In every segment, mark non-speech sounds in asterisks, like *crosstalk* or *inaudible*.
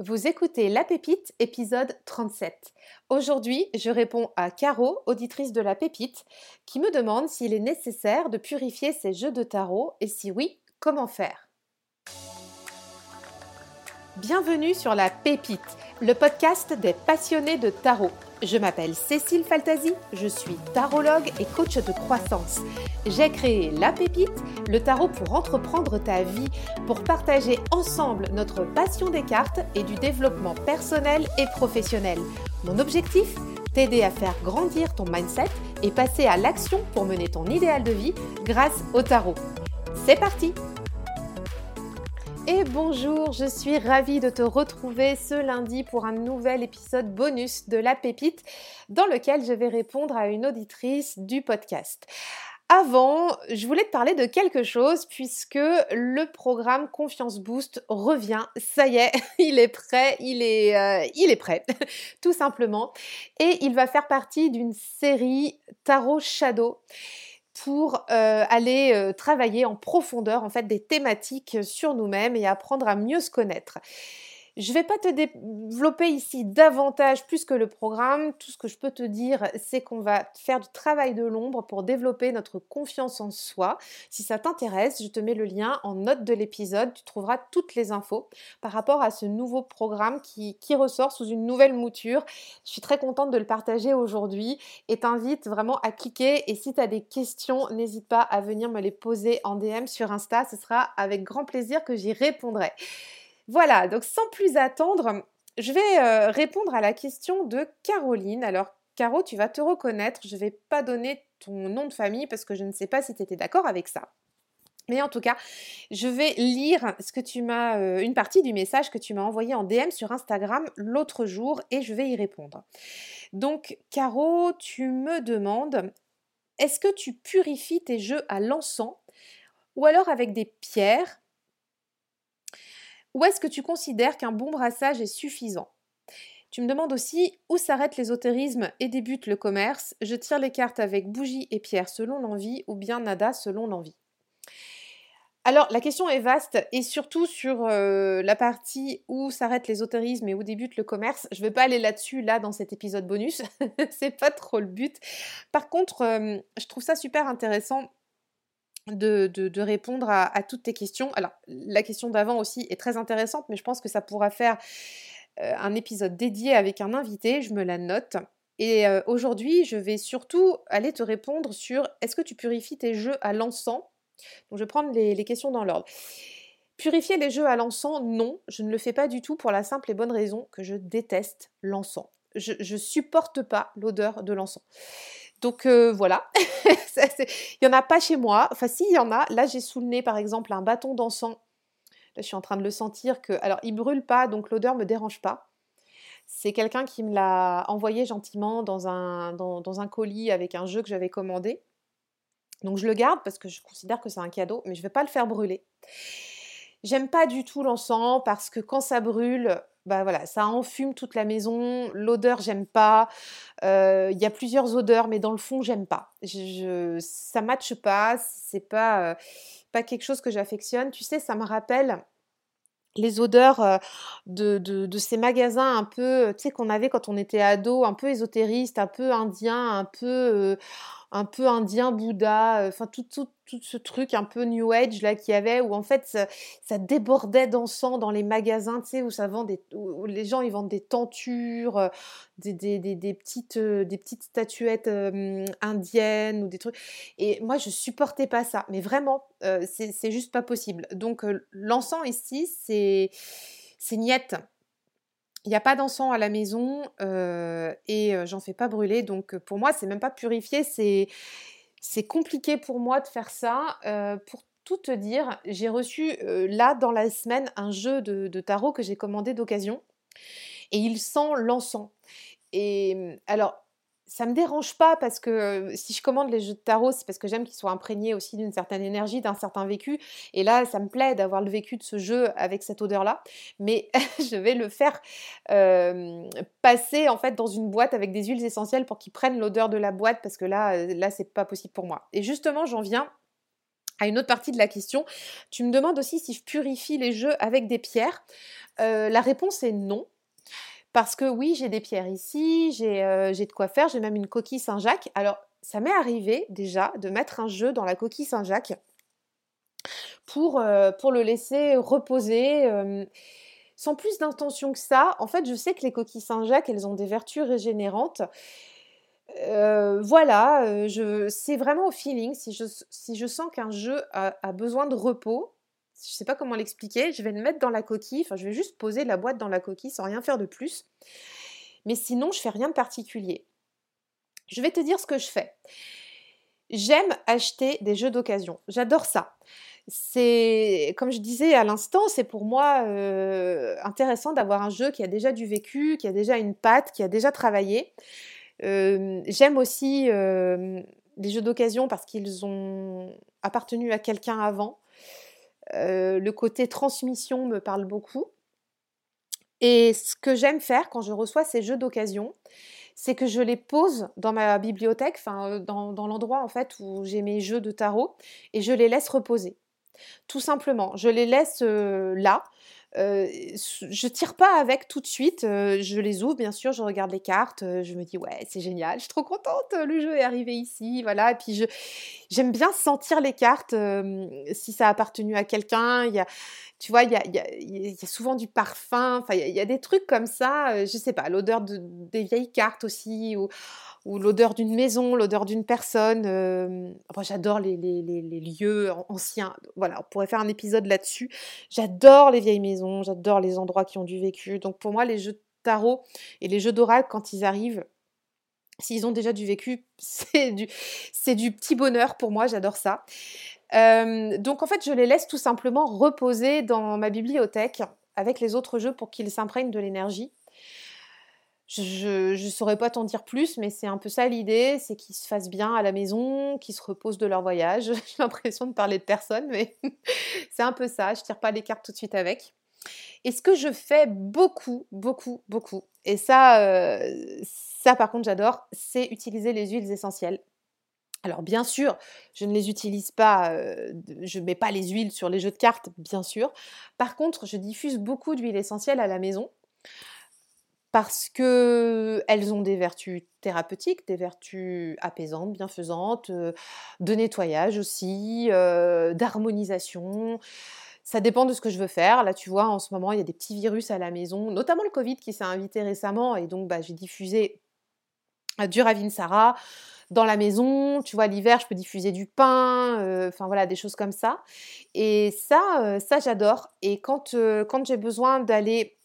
Vous écoutez La Pépite, épisode 37. Aujourd'hui, je réponds à Caro, auditrice de La Pépite, qui me demande s'il est nécessaire de purifier ses jeux de tarot et si oui, comment faire. Bienvenue sur La Pépite, le podcast des passionnés de tarot. Je m'appelle Cécile Faltasi, je suis tarologue et coach de croissance. J'ai créé La Pépite, le tarot pour entreprendre ta vie, pour partager ensemble notre passion des cartes et du développement personnel et professionnel. Mon objectif T'aider à faire grandir ton mindset et passer à l'action pour mener ton idéal de vie grâce au tarot. C'est parti et bonjour, je suis ravie de te retrouver ce lundi pour un nouvel épisode bonus de La Pépite dans lequel je vais répondre à une auditrice du podcast. Avant, je voulais te parler de quelque chose puisque le programme Confiance Boost revient. Ça y est, *laughs* il est prêt, il est, euh, il est prêt, *laughs* tout simplement. Et il va faire partie d'une série Tarot Shadow pour euh, aller euh, travailler en profondeur en fait des thématiques sur nous-mêmes et apprendre à mieux se connaître. Je ne vais pas te développer ici davantage plus que le programme. Tout ce que je peux te dire, c'est qu'on va faire du travail de l'ombre pour développer notre confiance en soi. Si ça t'intéresse, je te mets le lien en note de l'épisode. Tu trouveras toutes les infos par rapport à ce nouveau programme qui, ressort sous une nouvelle mouture. Je suis très contente de le partager aujourd'hui et t'invite vraiment à cliquer. Et si tu as des questions, n'hésite pas à venir me les poser en DM sur Insta. Ce sera avec grand plaisir que j'y répondrai. Voilà, donc sans plus attendre, je vais euh, répondre à la question de Caroline. Alors, Caro, tu vas te reconnaître, je ne vais pas donner ton nom de famille parce que je ne sais pas si tu étais d'accord avec ça. Mais en tout cas, je vais lire ce que tu m'as, euh, une partie du message que tu m'as envoyé en DM sur Instagram l'autre jour et je vais y répondre. Donc, Caro, tu me demandes est-ce que tu purifies tes jeux à l'encens ou alors avec des pierres ou est-ce que tu considères qu'un bon brassage est suffisant? Tu me demandes aussi où s'arrête l'ésotérisme et débute le commerce. Je tire les cartes avec bougie et pierre selon l'envie ou bien nada selon l'envie. Alors la question est vaste et surtout sur euh, la partie où s'arrête l'ésotérisme et où débute le commerce. Je ne vais pas aller là-dessus là dans cet épisode bonus, *laughs* c'est pas trop le but. Par contre, euh, je trouve ça super intéressant de, répondre à, toutes tes questions. Alors, la question d'avant aussi est très intéressante, mais je pense que ça pourra faire euh, un épisode dédié avec un invité, je me la note. Et euh, aujourd'hui, je vais surtout aller te répondre sur est-ce que tu purifies tes jeux à l'encens? Donc, je vais prendre les, questions dans l'ordre. Purifier les jeux à l'encens, non, je ne le fais pas du tout pour la simple et bonne raison que je déteste l'encens. Je, ne supporte pas l'odeur de l'encens. Donc euh, voilà, *laughs* il n'y en a pas chez moi. Enfin si, il y en a. Là, j'ai sous le nez, par exemple, un bâton d'encens. Là, je suis en train de le sentir que... Alors, il brûle pas, donc l'odeur ne me dérange pas. C'est quelqu'un qui me l'a envoyé gentiment dans un, dans, un colis avec un jeu que j'avais commandé. Donc je le garde parce que je considère que c'est un cadeau, mais je ne vais pas le faire brûler. J'aime pas du tout l'encens parce que quand ça brûle, bah voilà, ça enfume toute la maison. L'odeur, j'aime pas. Il y a plusieurs odeurs, mais dans le fond, j'aime pas. Ça matche pas. C'est pas, pas quelque chose que j'affectionne. Tu sais, ça me rappelle les odeurs de, de, ces magasins un peu, tu sais, qu'on avait quand on était ado, un peu ésotériste, un peu indien, un peu un peu indien Bouddha, euh, enfin tout, tout, tout, ce truc un peu New Age là qu'il y avait, où en fait ça, débordait d'encens dans les magasins, tu sais, où, ça vend des, où les gens ils vendent des tentures, euh, des, des, des, petites, euh, des petites statuettes indiennes ou des trucs. Et moi je supportais pas ça, mais vraiment, c'est juste pas possible. Donc l'encens ici, c'est c'est niette il n'y a pas d'encens à la maison et j'en fais pas brûler. Donc pour moi, c'est même pas purifié. C'est, c'est compliqué pour moi de faire ça. pour tout te dire, j'ai reçu là dans la semaine un jeu de, de tarot que j'ai commandé d'occasion et il sent l'encens. Et alors, ça me dérange pas parce que si je commande les jeux de tarot, c'est parce que j'aime qu'ils soient imprégnés aussi d'une certaine énergie, d'un certain vécu. Et là, ça me plaît d'avoir le vécu de ce jeu avec cette odeur-là. Mais *laughs* je vais le faire passer en fait dans une boîte avec des huiles essentielles pour qu'ils prennent l'odeur de la boîte parce que là, là, c'est pas possible pour moi. Et justement, j'en viens à une autre partie de la question. Tu me demandes aussi si je purifie les jeux avec des pierres. La réponse est non. Parce que oui, j'ai des pierres ici, j'ai de quoi faire, j'ai même une coquille Saint-Jacques. Alors, ça m'est arrivé déjà de mettre un jeu dans la coquille Saint-Jacques pour, pour le laisser reposer sans plus d'intention que ça. En fait, je sais que les coquilles Saint-Jacques, elles ont des vertus régénérantes. voilà, c'est vraiment au feeling. Si je, si je sens qu'un jeu a, besoin de repos, je ne sais pas comment l'expliquer, je vais le mettre dans la coquille. Enfin, je vais juste poser la boîte dans la coquille sans rien faire de plus. Mais sinon, je fais rien de particulier. Je vais te dire ce que je fais. J'aime acheter des jeux d'occasion. J'adore ça c'est, comme je disais à l'instant, c'est pour moi euh, intéressant d'avoir un jeu qui a déjà du vécu, qui a déjà une patte, qui a déjà travaillé. Euh, j'aime aussi euh, les jeux d'occasion parce qu'ils ont appartenu à quelqu'un avant. Le côté transmission me parle beaucoup. Et ce que j'aime faire quand je reçois ces jeux d'occasion, c'est que je les pose dans ma bibliothèque, enfin dans, dans l'endroit en fait où j'ai mes jeux de tarot, et je les laisse reposer. Tout simplement, je les laisse là. Je tire pas avec tout de suite, je les ouvre bien sûr, je regarde les cartes, je me dis ouais c'est génial, je suis trop contente, le jeu est arrivé ici, voilà. Et puis j'aime bien sentir les cartes si ça a appartenu à quelqu'un. Il y a, tu vois, il y a, souvent du parfum, enfin il y, a des trucs comme ça, je sais pas, l'odeur des vieilles cartes aussi ou ou l'odeur d'une maison, l'odeur d'une personne. Euh, j'adore les, lieux anciens. Voilà, on pourrait faire un épisode là-dessus. J'adore les vieilles maisons, j'adore les endroits qui ont du vécu. Donc pour moi, les jeux de tarot et les jeux d'oracle, quand ils arrivent, s'ils ont déjà du vécu, *laughs* c'est du, du petit bonheur pour moi, j'adore ça. Euh, donc en fait, je les laisse tout simplement reposer dans ma bibliothèque avec les autres jeux pour qu'ils s'imprègnent de l'énergie. Je ne saurais pas t'en dire plus, mais c'est un peu ça l'idée, c'est qu'ils se fassent bien à la maison, qu'ils se reposent de leur voyage. *laughs* J'ai l'impression de parler de personne, mais *laughs* c'est un peu ça. Je tire pas les cartes tout de suite avec. Et ce que je fais beaucoup, beaucoup, beaucoup, et ça, euh, ça par contre j'adore, c'est utiliser les huiles essentielles. Alors bien sûr, je ne les utilise pas, euh, je ne mets pas les huiles sur les jeux de cartes, bien sûr. Par contre, je diffuse beaucoup d'huiles essentielles à la maison parce qu'elles ont des vertus thérapeutiques, des vertus apaisantes, bienfaisantes, euh, de nettoyage aussi, d'harmonisation. Ça dépend de ce que je veux faire. Là, tu vois, en ce moment, il y a des petits virus à la maison, notamment le Covid qui s'est invité récemment, et donc bah, j'ai diffusé euh, du Ravinsara dans la maison. Tu vois, l'hiver, je peux diffuser du pain, enfin voilà, des choses comme ça. Et ça, ça j'adore. Et quand, quand j'ai besoin d'aller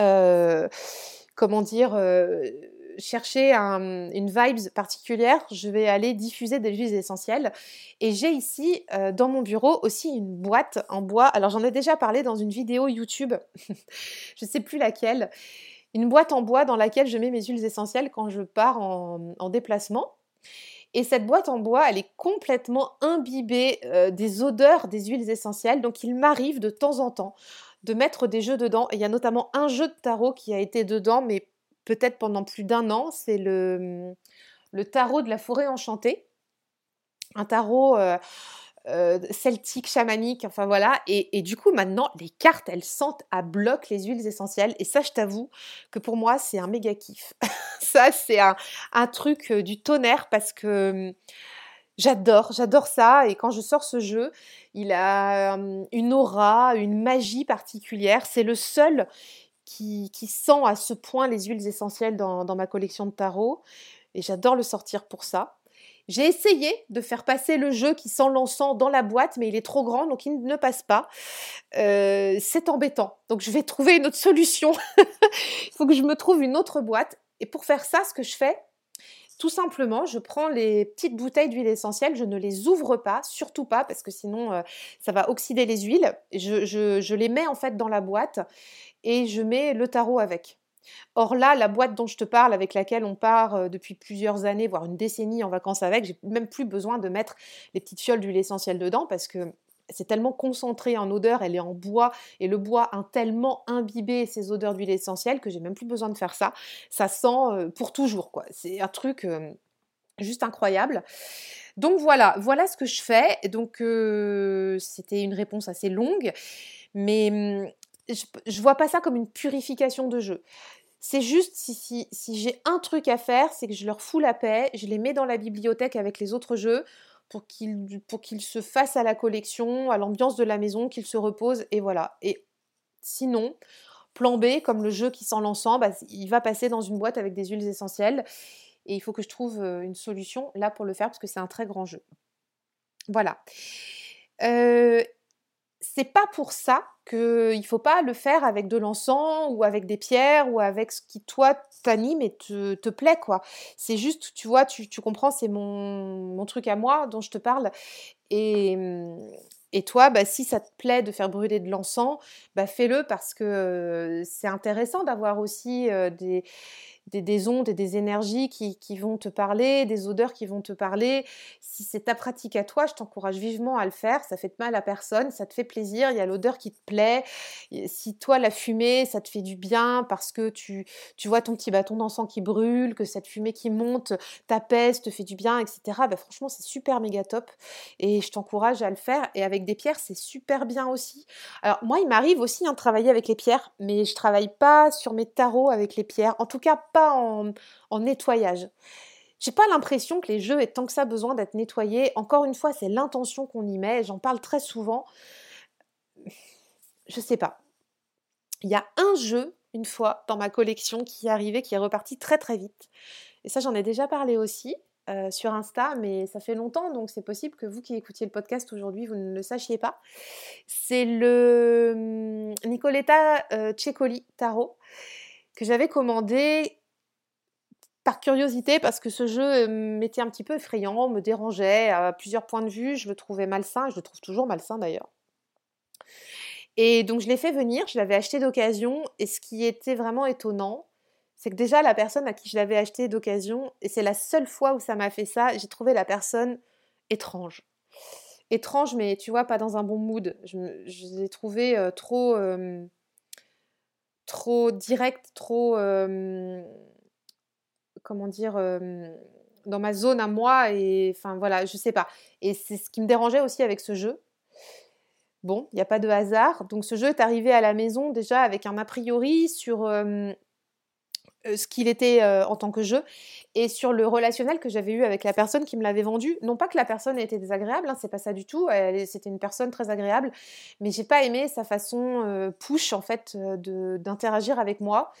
euh, comment dire, euh, chercher une vibes particulière, je vais aller diffuser des huiles essentielles. Et j'ai ici euh, dans mon bureau aussi une boîte en bois. Alors j'en ai déjà parlé dans une vidéo YouTube, *laughs* je ne sais plus laquelle. Une boîte en bois dans laquelle je mets mes huiles essentielles quand je pars en, déplacement. Et cette boîte en bois, elle est complètement imbibée des odeurs des huiles essentielles. Donc il m'arrive de temps en temps de mettre des jeux dedans. il y a notamment un jeu de tarot qui a été dedans, mais peut-être pendant plus d'un an. C'est le, le tarot de la forêt enchantée. Un tarot euh, euh, celtique, chamanique, enfin voilà. Et, du coup, maintenant, les cartes, elles sentent à bloc les huiles essentielles. Et ça, je t'avoue que pour moi, c'est un méga kiff. *laughs* ça, c'est un, truc euh, du tonnerre parce que J'adore, j'adore ça. Et quand je sors ce jeu, il a une aura, une magie particulière. C'est le seul qui, sent à ce point les huiles essentielles dans, ma collection de tarot. Et j'adore le sortir pour ça. J'ai essayé de faire passer le jeu qui sent l'encens dans la boîte, mais il est trop grand, donc il ne passe pas. c'est embêtant. Donc je vais trouver une autre solution. *laughs* il faut que je me trouve une autre boîte. Et pour faire ça, ce que je fais, tout simplement, je prends les petites bouteilles d'huile essentielle, je ne les ouvre pas, surtout pas, parce que sinon euh, ça va oxyder les huiles. Je, les mets en fait dans la boîte et je mets le tarot avec. Or là, la boîte dont je te parle, avec laquelle on part euh, depuis plusieurs années, voire une décennie en vacances avec, j'ai même plus besoin de mettre les petites fioles d'huile essentielle dedans parce que c'est tellement concentré en odeur, elle est en bois, et le bois a tellement imbibé ces odeurs d'huile essentielle que j'ai même plus besoin de faire ça. Ça sent euh, pour toujours, quoi. C'est un truc. Euh, Juste incroyable. Donc voilà, voilà ce que je fais. Donc c'était une réponse assez longue, mais je, ne vois pas ça comme une purification de jeu. C'est juste si, j'ai un truc à faire, c'est que je leur fous la paix, je les mets dans la bibliothèque avec les autres jeux pour qu'ils se fassent à la collection, à l'ambiance de la maison, qu'ils se reposent et voilà. Et sinon, plan B, comme le jeu qui sent l'encens, bah, il va passer dans une boîte avec des huiles essentielles et il faut que je trouve une solution là pour le faire parce que c'est un très grand jeu. Voilà. Euh, c'est pas pour ça qu'il faut pas le faire avec de l'encens ou avec des pierres ou avec ce qui toi t'anime et te, te, plaît quoi. C'est juste, tu vois, tu, comprends, c'est mon, truc à moi dont je te parle. Et, et toi, bah, si ça te plaît de faire brûler de l'encens, bah, fais-le parce que c'est intéressant d'avoir aussi des, des, ondes et des énergies qui, vont te parler, des odeurs qui vont te parler. Si c'est ta pratique à toi, je t'encourage vivement à le faire. Ça fait de mal à personne, ça te fait plaisir. Il y a l'odeur qui te plaît. Si toi, la fumée, ça te fait du bien parce que tu, tu vois ton petit bâton d'encens qui brûle, que cette fumée qui monte t'apaise, te fait du bien, etc. Bah, franchement, c'est super méga top. Et je t'encourage à le faire. Et avec des pierres, c'est super bien aussi. Alors, moi, il m'arrive aussi de travailler avec les pierres, mais je travaille pas sur mes tarots avec les pierres. En tout cas, pas en, en nettoyage. J'ai pas l'impression que les jeux aient tant que ça besoin d'être nettoyés. Encore une fois, c'est l'intention qu'on y met. J'en parle très souvent. Je sais pas. Il y a un jeu, une fois, dans ma collection qui est arrivé, qui est reparti très très vite. Et ça, j'en ai déjà parlé aussi euh, sur Insta, mais ça fait longtemps, donc c'est possible que vous qui écoutiez le podcast aujourd'hui, vous ne le sachiez pas. C'est le hum, Nicoletta euh, Cecoli Tarot que j'avais commandé par curiosité parce que ce jeu euh, m'était un petit peu effrayant, me dérangeait à plusieurs points de vue, je le trouvais malsain, je le trouve toujours malsain d'ailleurs. Et donc je l'ai fait venir, je l'avais acheté d'occasion et ce qui était vraiment étonnant, c'est que déjà la personne à qui je l'avais acheté d'occasion, et c'est la seule fois où ça m'a fait ça, j'ai trouvé la personne étrange. Étrange, mais tu vois, pas dans un bon mood. Je, l'ai trouvé euh, trop, euh, trop direct, trop comment dire, dans ma zone à moi. Et enfin voilà, je sais pas. Et c'est ce qui me dérangeait aussi avec ce jeu. Bon, il n'y a pas de hasard. Donc ce jeu est arrivé à la maison déjà avec un a priori sur ce qu'il était en tant que jeu et sur le relationnel que j'avais eu avec la personne qui me l'avait vendu. Non pas que la personne était désagréable, hein, c'est pas ça du tout. C'était une personne très agréable, mais j'ai pas aimé sa façon push en fait d'interagir avec moi.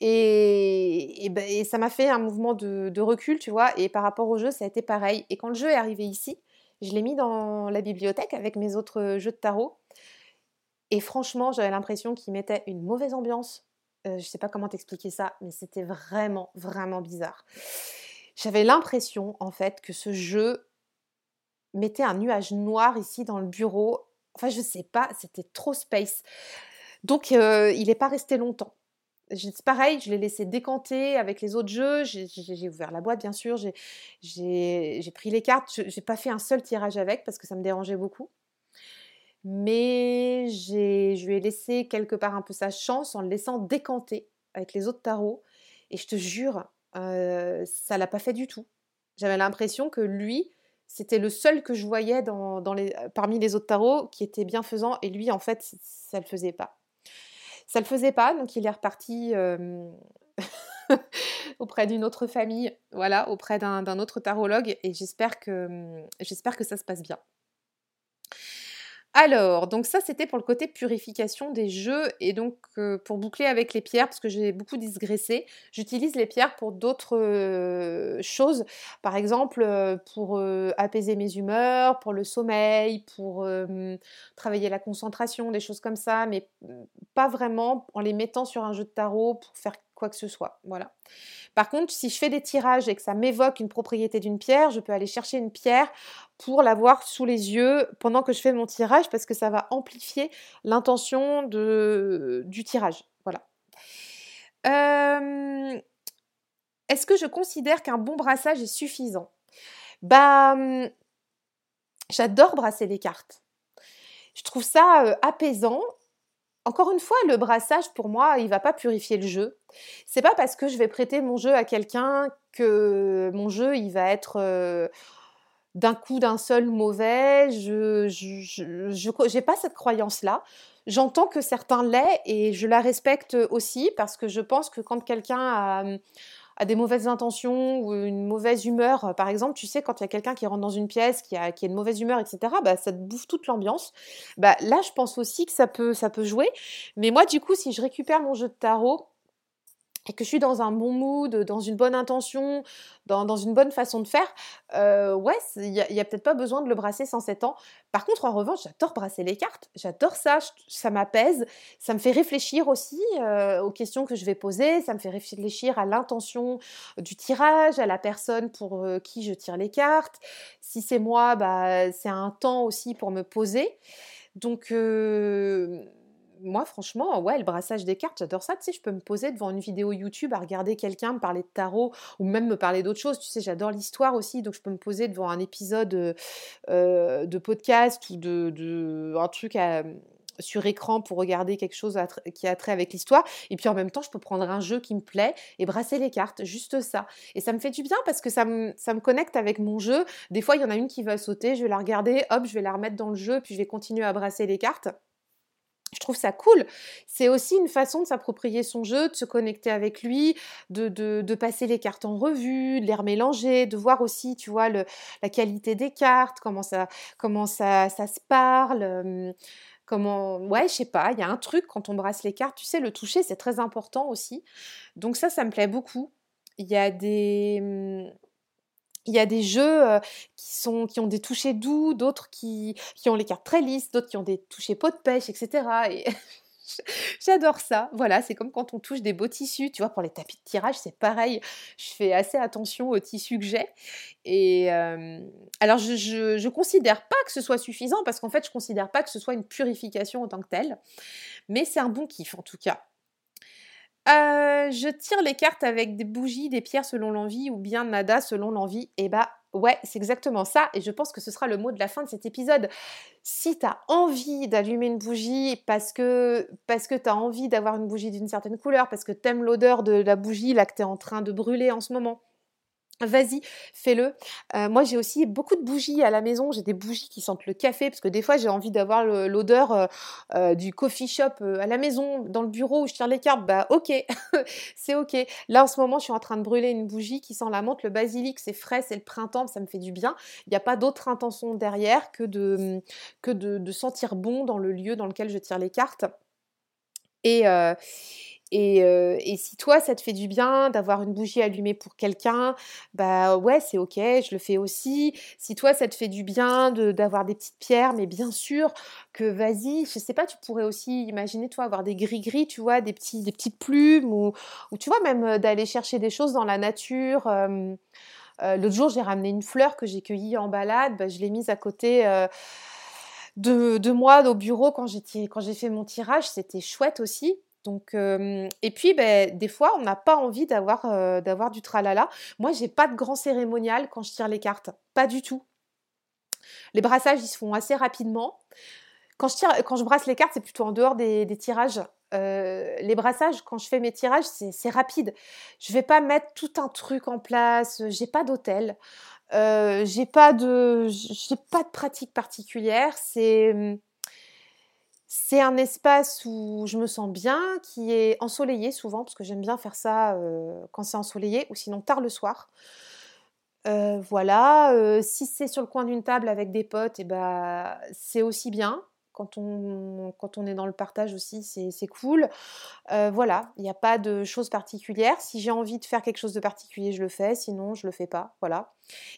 Ben, et, ça m'a fait un mouvement de, recul, tu vois. Et par rapport au jeu, ça a été pareil. Et quand le jeu est arrivé ici, je l'ai mis dans la bibliothèque avec mes autres jeux de tarot. Et franchement, j'avais l'impression qu'il mettait une mauvaise ambiance. Euh, je ne sais pas comment t'expliquer ça, mais c'était vraiment, vraiment bizarre. J'avais l'impression, en fait, que ce jeu mettait un nuage noir ici dans le bureau. Enfin, je sais pas, c'était trop space. Donc, euh, il n'est pas resté longtemps pareil, je l'ai laissé décanter avec les autres jeux. J'ai ouvert la boîte, bien sûr. J'ai pris les cartes. Je n'ai pas fait un seul tirage avec parce que ça me dérangeait beaucoup. Mais je lui ai laissé quelque part un peu sa chance en le laissant décanter avec les autres tarots. Et je te jure, euh, ça l'a pas fait du tout. J'avais l'impression que lui, c'était le seul que je voyais parmi les autres tarots qui était bienfaisant. Et lui, en fait, ça ne le faisait pas. Ça le faisait pas, donc il est reparti *laughs* auprès d'une autre famille, voilà, auprès d'un autre tarologue, et j'espère que, j'espère que ça se passe bien. Alors, donc ça c'était pour le côté purification des jeux et donc euh, pour boucler avec les pierres parce que j'ai beaucoup digressé, j'utilise les pierres pour d'autres euh, choses, par exemple euh, pour apaiser mes humeurs, pour le sommeil, pour travailler la concentration, des choses comme ça, mais pas vraiment en les mettant sur un jeu de tarot pour faire quoi que ce soit. Voilà. Par contre, si je fais des tirages et que ça m'évoque une propriété d'une pierre, je peux aller chercher une pierre pour l'avoir sous les yeux pendant que je fais mon tirage parce que ça va amplifier l'intention du tirage. Voilà. Euh, est-ce que je considère qu'un bon brassage est suffisant? Bah, hum, j'adore brasser les cartes. Je trouve ça euh, apaisant encore une fois, le brassage, pour moi, il va pas purifier le jeu. C'est pas parce que je vais prêter mon jeu à quelqu'un que mon jeu, il va être euh, d'un coup, d'un seul mauvais. Je n'ai pas cette croyance-là. J'entends que certains l'aient et je la respecte aussi parce que je pense que quand quelqu'un a a des mauvaises intentions ou une mauvaise humeur, par exemple, tu sais, quand il y a quelqu'un qui rentre dans une pièce, qui a, qui a une mauvaise humeur, etc., bah, ça te bouffe toute l'ambiance. Bah, là, je pense aussi que ça peut, ça peut jouer. Mais moi, du coup, si je récupère mon jeu de tarot, et que je suis dans un bon mood, dans une bonne intention, dans, une bonne façon de faire, euh, ouais, il n'y a, peut-être pas besoin de le brasser sans 7 ans. Par contre, en revanche, j'adore brasser les cartes, j'adore ça, ça m'apaise, ça me fait réfléchir aussi euh, aux questions que je vais poser, ça me fait réfléchir à l'intention du tirage, à la personne pour euh, qui je tire les cartes. Si c'est moi, bah, c'est un temps aussi pour me poser. Donc, moi, franchement, ouais, le brassage des cartes, j'adore ça. Tu je peux me poser devant une vidéo YouTube à regarder quelqu'un me parler de tarot ou même me parler d'autres choses. Tu sais, j'adore l'histoire aussi, donc je peux me poser devant un épisode euh, de podcast ou de, un truc sur écran pour regarder quelque chose qui a trait avec l'histoire. Et puis en même temps, je peux prendre un jeu qui me plaît et brasser les cartes, juste ça. Et ça me fait du bien parce que ça me, ça me connecte avec mon jeu. Des fois, il y en a une qui va sauter, je vais la regarder, hop, je vais la remettre dans le jeu, puis je vais continuer à brasser les cartes je trouve ça cool. C'est aussi une façon de s'approprier son jeu, de se connecter avec lui, de, de, passer les cartes en revue, de les remélanger, de voir aussi, tu vois, la qualité des cartes, comment ça, comment ça, ça se parle. comment, ouais, je sais pas, il y a un truc quand on brasse les cartes, tu sais, le toucher, c'est très important aussi. Donc ça, ça me plaît beaucoup. Il y a des, il y a des jeux qui, sont, qui ont des touchés doux, d'autres qui, qui ont les cartes très lisses, d'autres qui ont des touchés pot de pêche, etc. Et *laughs* J'adore ça. Voilà, c'est comme quand on touche des beaux tissus. Tu vois, pour les tapis de tirage, c'est pareil. Je fais assez attention aux tissus que j'ai. Et alors, je ne considère pas que ce soit suffisant parce qu'en fait, je considère pas que ce soit une purification en tant que telle. Mais c'est un bon kiff en tout cas. Euh, je tire les cartes avec des bougies, des pierres selon l'envie ou bien nada selon l'envie. Et bah ouais, c'est exactement ça. Et je pense que ce sera le mot de la fin de cet épisode. Si tu as envie d'allumer une bougie parce que, parce que tu as envie d'avoir une bougie d'une certaine couleur, parce que tu aimes l'odeur de la bougie là que tu es en train de brûler en ce moment, Vas-y, fais-le. Euh, moi, j'ai aussi beaucoup de bougies à la maison. J'ai des bougies qui sentent le café parce que des fois, j'ai envie d'avoir l'odeur euh, euh, du coffee shop à la maison, dans le bureau où je tire les cartes. Bah, ok, *laughs* c'est ok. Là, en ce moment, je suis en train de brûler une bougie qui sent la menthe, le basilic, c'est frais, c'est le printemps, ça me fait du bien. Il n'y a pas d'autre intention derrière que de, que de, sentir bon dans le lieu dans lequel je tire les cartes. Et, et, si toi, ça te fait du bien d'avoir une bougie allumée pour quelqu'un, bah ouais, c'est ok, je le fais aussi. Si toi, ça te fait du bien d'avoir des petites pierres, mais bien sûr que vas-y, je sais pas, tu pourrais aussi imaginer, toi, avoir des gris-gris, tu vois, des, petits, des petites plumes, ou, tu vois, même d'aller chercher des choses dans la nature. L'autre jour, j'ai ramené une fleur que j'ai cueillie en balade, bah, je l'ai mise à côté. de, de, moi au bureau quand j'ai fait mon tirage, c'était chouette aussi. Et puis, ben, des fois, on n'a pas envie d'avoir du tralala. Moi, j'ai pas de grand cérémonial quand je tire les cartes, pas du tout. Les brassages, ils se font assez rapidement. Quand je, brasse les cartes, c'est plutôt en dehors des, tirages. les brassages, quand je fais mes tirages, c'est rapide. Je vais pas mettre tout un truc en place. J'ai pas d'hôtel. j'ai pas de, pas de pratique particulière. C'est c'est un espace où je me sens bien, qui est ensoleillé souvent, parce que j'aime bien faire ça euh, quand c'est ensoleillé, ou sinon tard le soir. Euh, voilà, euh, si c'est sur le coin d'une table avec des potes, et eh ben, c'est aussi bien. Quand on, est dans le partage aussi, c'est cool. voilà, il n'y a pas de choses particulières. Si j'ai envie de faire quelque chose de particulier, je le fais. Sinon, je le fais pas. Voilà.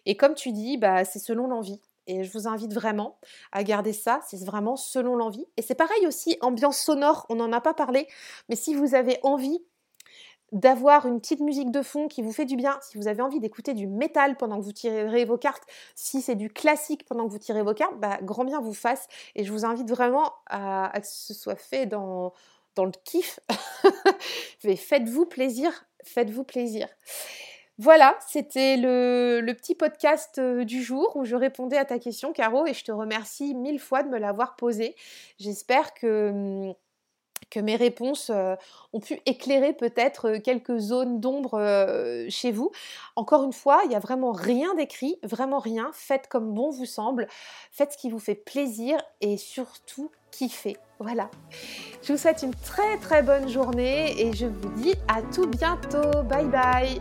Et comme tu dis, bah, c'est selon l'envie. Et je vous invite vraiment à garder ça, c'est vraiment selon l'envie. Et c'est pareil aussi, ambiance sonore, on n'en a pas parlé, mais si vous avez envie d'avoir une petite musique de fond qui vous fait du bien, si vous avez envie d'écouter du métal pendant que vous tirez vos cartes, si c'est du classique pendant que vous tirez vos cartes, bah, grand bien vous fasse. Et je vous invite vraiment à, que ce soit fait dans, dans le kiff. *laughs* faites-vous plaisir, faites-vous plaisir. Voilà, c'était le, petit podcast euh, du jour où je répondais à ta question, Caro, et je te remercie mille fois de me l'avoir posée. J'espère que hum, que mes réponses ont pu éclairer peut-être quelques zones d'ombre chez vous. Encore une fois, il n'y a vraiment rien d'écrit, vraiment rien. Faites comme bon vous semble, faites ce qui vous fait plaisir et surtout kiffez. Voilà. Je vous souhaite une très très bonne journée et je vous dis à tout bientôt. Bye bye.